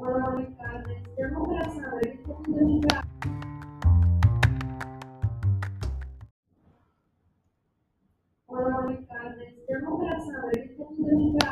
Olá, de Olá, ele.